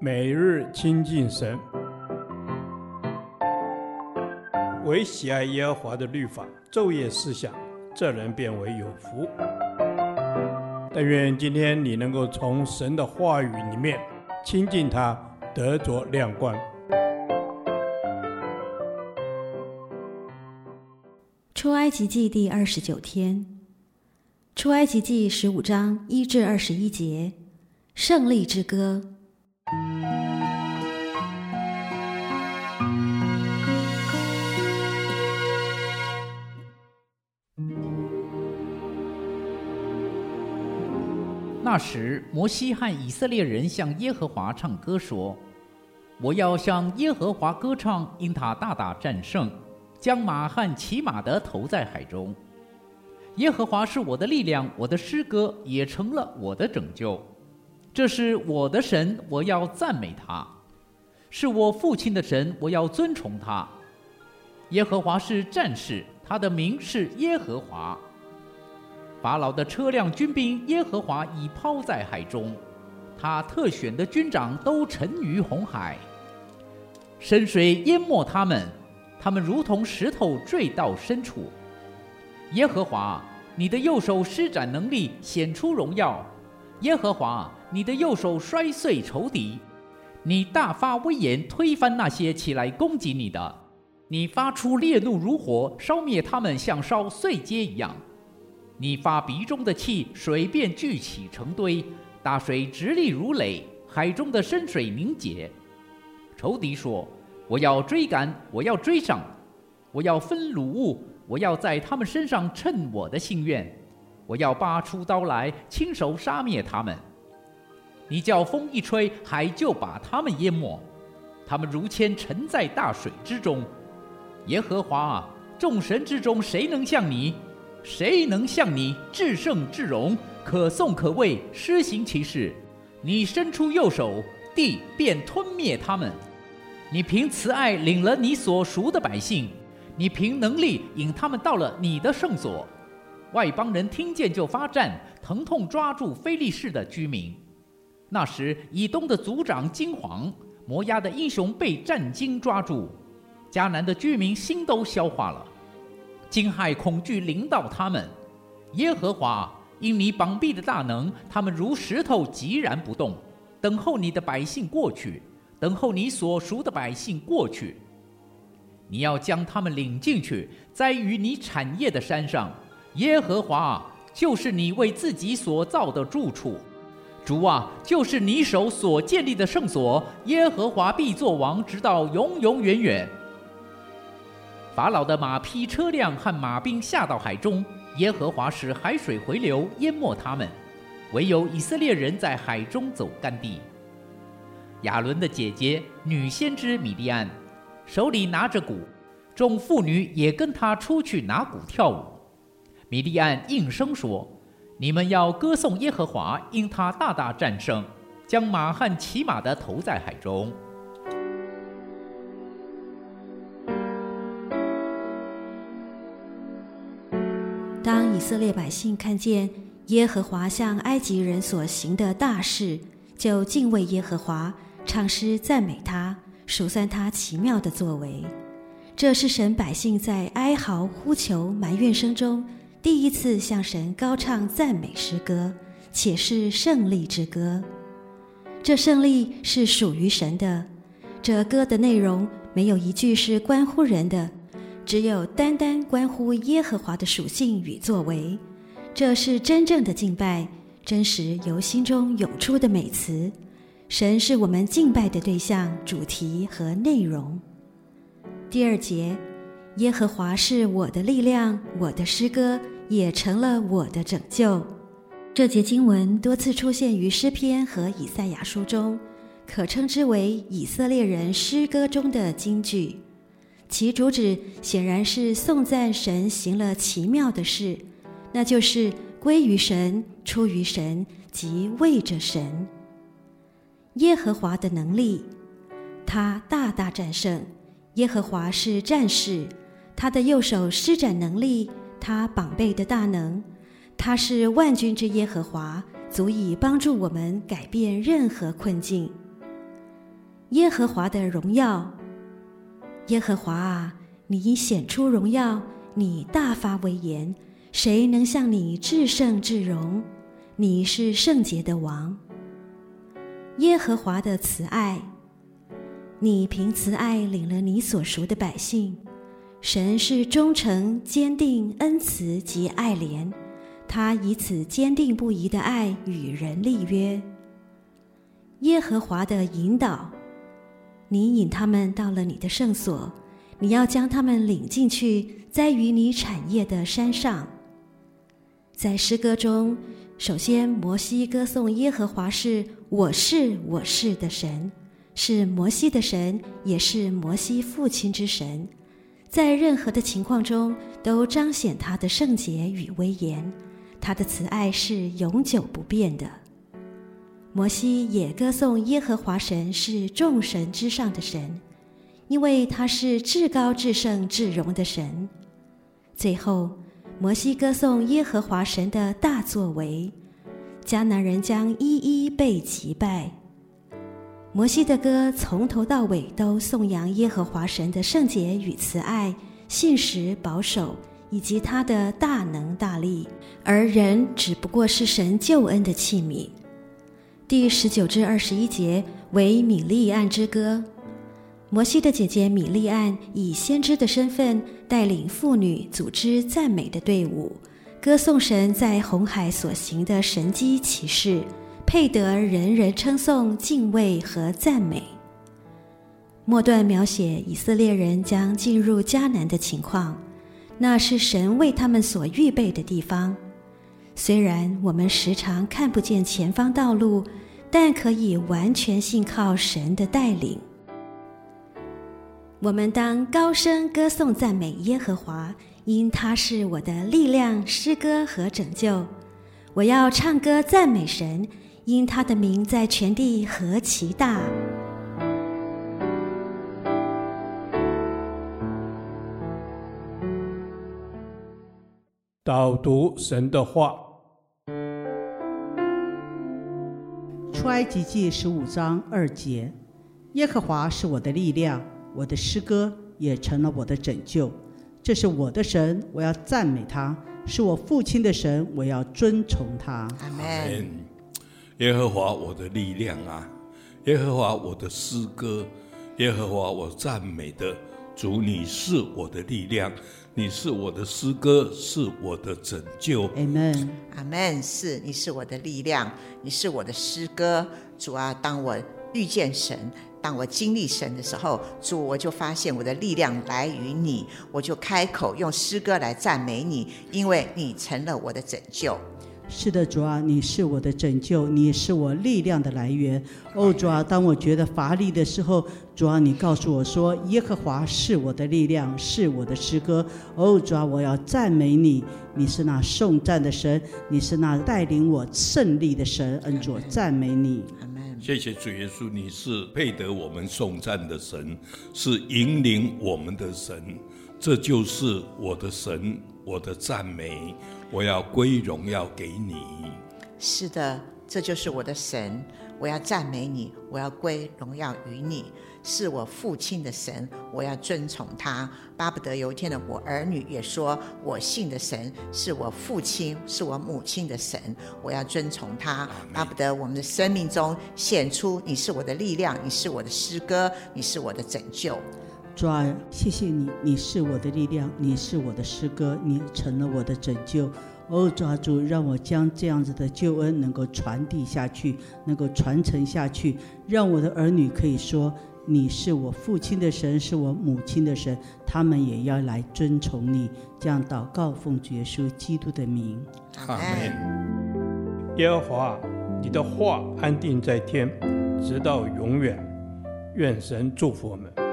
每日亲近神，唯喜爱耶和华的律法，昼夜思想，这人便为有福。但愿今天你能够从神的话语里面亲近他，得着亮光。出埃及记第二十九天，出埃及记十五章一至二十一节，胜利之歌。那时，摩西和以色列人向耶和华唱歌说：“我要向耶和华歌唱，因他大大战胜，将马和骑马的投在海中。耶和华是我的力量，我的诗歌也成了我的拯救。这是我的神，我要赞美他；是我父亲的神，我要尊崇他。耶和华是战士，他的名是耶和华。”法老的车辆军兵，耶和华已抛在海中，他特选的军长都沉于红海，深水淹没他们，他们如同石头坠到深处。耶和华，你的右手施展能力，显出荣耀；耶和华，你的右手摔碎仇敌，你大发威严，推翻那些起来攻击你的，你发出烈怒如火，烧灭他们，像烧碎秸一样。你发鼻中的气，水便聚起成堆，大水直立如垒，海中的深水凝结。仇敌说：“我要追赶，我要追上，我要分掳物，我要在他们身上称我的心愿，我要拔出刀来，亲手杀灭他们。你叫风一吹，海就把他们淹没，他们如铅沉在大水之中。耶和华啊，众神之中，谁能像你？”谁能像你至圣至荣，可颂可畏，施行其事？你伸出右手，地便吞灭他们；你凭慈爱领了你所赎的百姓，你凭能力引他们到了你的圣所。外邦人听见就发战，疼痛抓住非利士的居民。那时以东的族长惊惶，摩押的英雄被战惊抓住，迦南的居民心都消化了。惊骇恐惧临到他们，耶和华因你膀臂的大能，他们如石头寂然不动，等候你的百姓过去，等候你所赎的百姓过去。你要将他们领进去，栽于你产业的山上。耶和华就是你为自己所造的住处，主啊，就是你手所建立的圣所。耶和华必作王，直到永永远远。法老的马匹、车辆和马兵下到海中，耶和华使海水回流，淹没他们，唯有以色列人在海中走干地。亚伦的姐姐女先知米利暗，手里拿着鼓，众妇女也跟她出去拿鼓跳舞。米利暗应声说：“你们要歌颂耶和华，因他大大战胜，将马和骑马的投在海中。”当以色列百姓看见耶和华向埃及人所行的大事，就敬畏耶和华，唱诗赞美他，数算他奇妙的作为。这是神百姓在哀嚎、呼求、埋怨声中，第一次向神高唱赞美诗歌，且是胜利之歌。这胜利是属于神的。这歌的内容没有一句是关乎人的。只有单单关乎耶和华的属性与作为，这是真正的敬拜，真实由心中涌出的美词。神是我们敬拜的对象、主题和内容。第二节，耶和华是我的力量，我的诗歌也成了我的拯救。这节经文多次出现于诗篇和以赛亚书中，可称之为以色列人诗歌中的金句。其主旨显然是颂赞神行了奇妙的事，那就是归于神、出于神及为着神。耶和华的能力，他大大战胜。耶和华是战士，他的右手施展能力，他膀臂的大能，他是万军之耶和华，足以帮助我们改变任何困境。耶和华的荣耀。耶和华啊，你显出荣耀，你大发威严，谁能向你至圣至荣？你是圣洁的王。耶和华的慈爱，你凭慈爱领了你所赎的百姓。神是忠诚、坚定、恩慈及爱怜，他以此坚定不移的爱与人立约。耶和华的引导，你引他们到了你的圣所，你要将他们领进去，栽于你产业的山上。在诗歌中，首先摩西歌颂耶和华是“我是我是”的神，是摩西的神，也是摩西父亲之神。在任何的情况中，都彰显他的圣洁与威严，他的慈爱是永久不变的。摩西也歌颂耶和华神是众神之上的神，因为他是至高至圣至荣的神。最后，摩西歌颂耶和华神的大作为，迦南人将一一被击败。摩西的歌从头到尾都颂扬耶和华神的圣洁与慈爱、信实保守以及他的大能大力，而人只不过是神救恩的器皿。第十九至二十一节为米利暗之歌。摩西的姐姐米利暗以先知的身份带领妇女组织赞美的队伍，歌颂神在红海所行的神迹奇事。配得人人称颂、敬畏和赞美。末段描写以色列人将进入迦南的情况，那是神为他们所预备的地方。虽然我们时常看不见前方道路，但可以完全信靠神的带领。我们当高声歌颂赞美耶和华，因他是我的力量、诗歌和拯救。我要唱歌赞美神。因他的名在全地何其大！导读神的话，出埃及记十五章二节：耶和华是我的力量，我的诗歌也成了我的拯救。这是我的神，我要赞美他；是我父亲的神，我要尊崇他。阿门。耶和华我的力量啊，耶和华我的诗歌，耶和华我赞美的主，你是我的力量，你是我的诗歌，是我的拯救。阿门，阿门。是，你是我的力量，你是我的诗歌，主啊，当我遇见神，当我经历神的时候，主，我就发现我的力量来于你，我就开口用诗歌来赞美你，因为你成了我的拯救。是的，主啊，你是我的拯救，你是我力量的来源。哦，主啊，当我觉得乏力的时候，主啊，你告诉我说，耶和华是我的力量，是我的诗歌。哦，主啊，我要赞美你，你是那颂赞的神，你是那带领我胜利的神。恩主，赞美你。阿门。谢谢主耶稣，你是配得我们颂赞的神，是引领我们的神。这就是我的神，我的赞美，我要归荣耀给你。是的，这就是我的神，我要赞美你，我要归荣耀于你。是我父亲的神，我要尊崇他。巴不得有一天的我儿女也说，我信的神是我父亲，是我母亲的神，我要尊崇他。巴不得我们的生命中显出你是我的力量，你是我的诗歌，你是我的拯救。主啊，谢谢你，你是我的力量，你是我的诗歌，你成了我的拯救。哦，抓住，让我将这样子的救恩能够传递下去，能够传承下去，让我的儿女可以说，你是我父亲的神，是我母亲的神，他们也要来尊崇你。这样祷告，奉主耶稣基督的名。阿门。耶和华，你的话安定在天，直到永远。愿神祝福我们。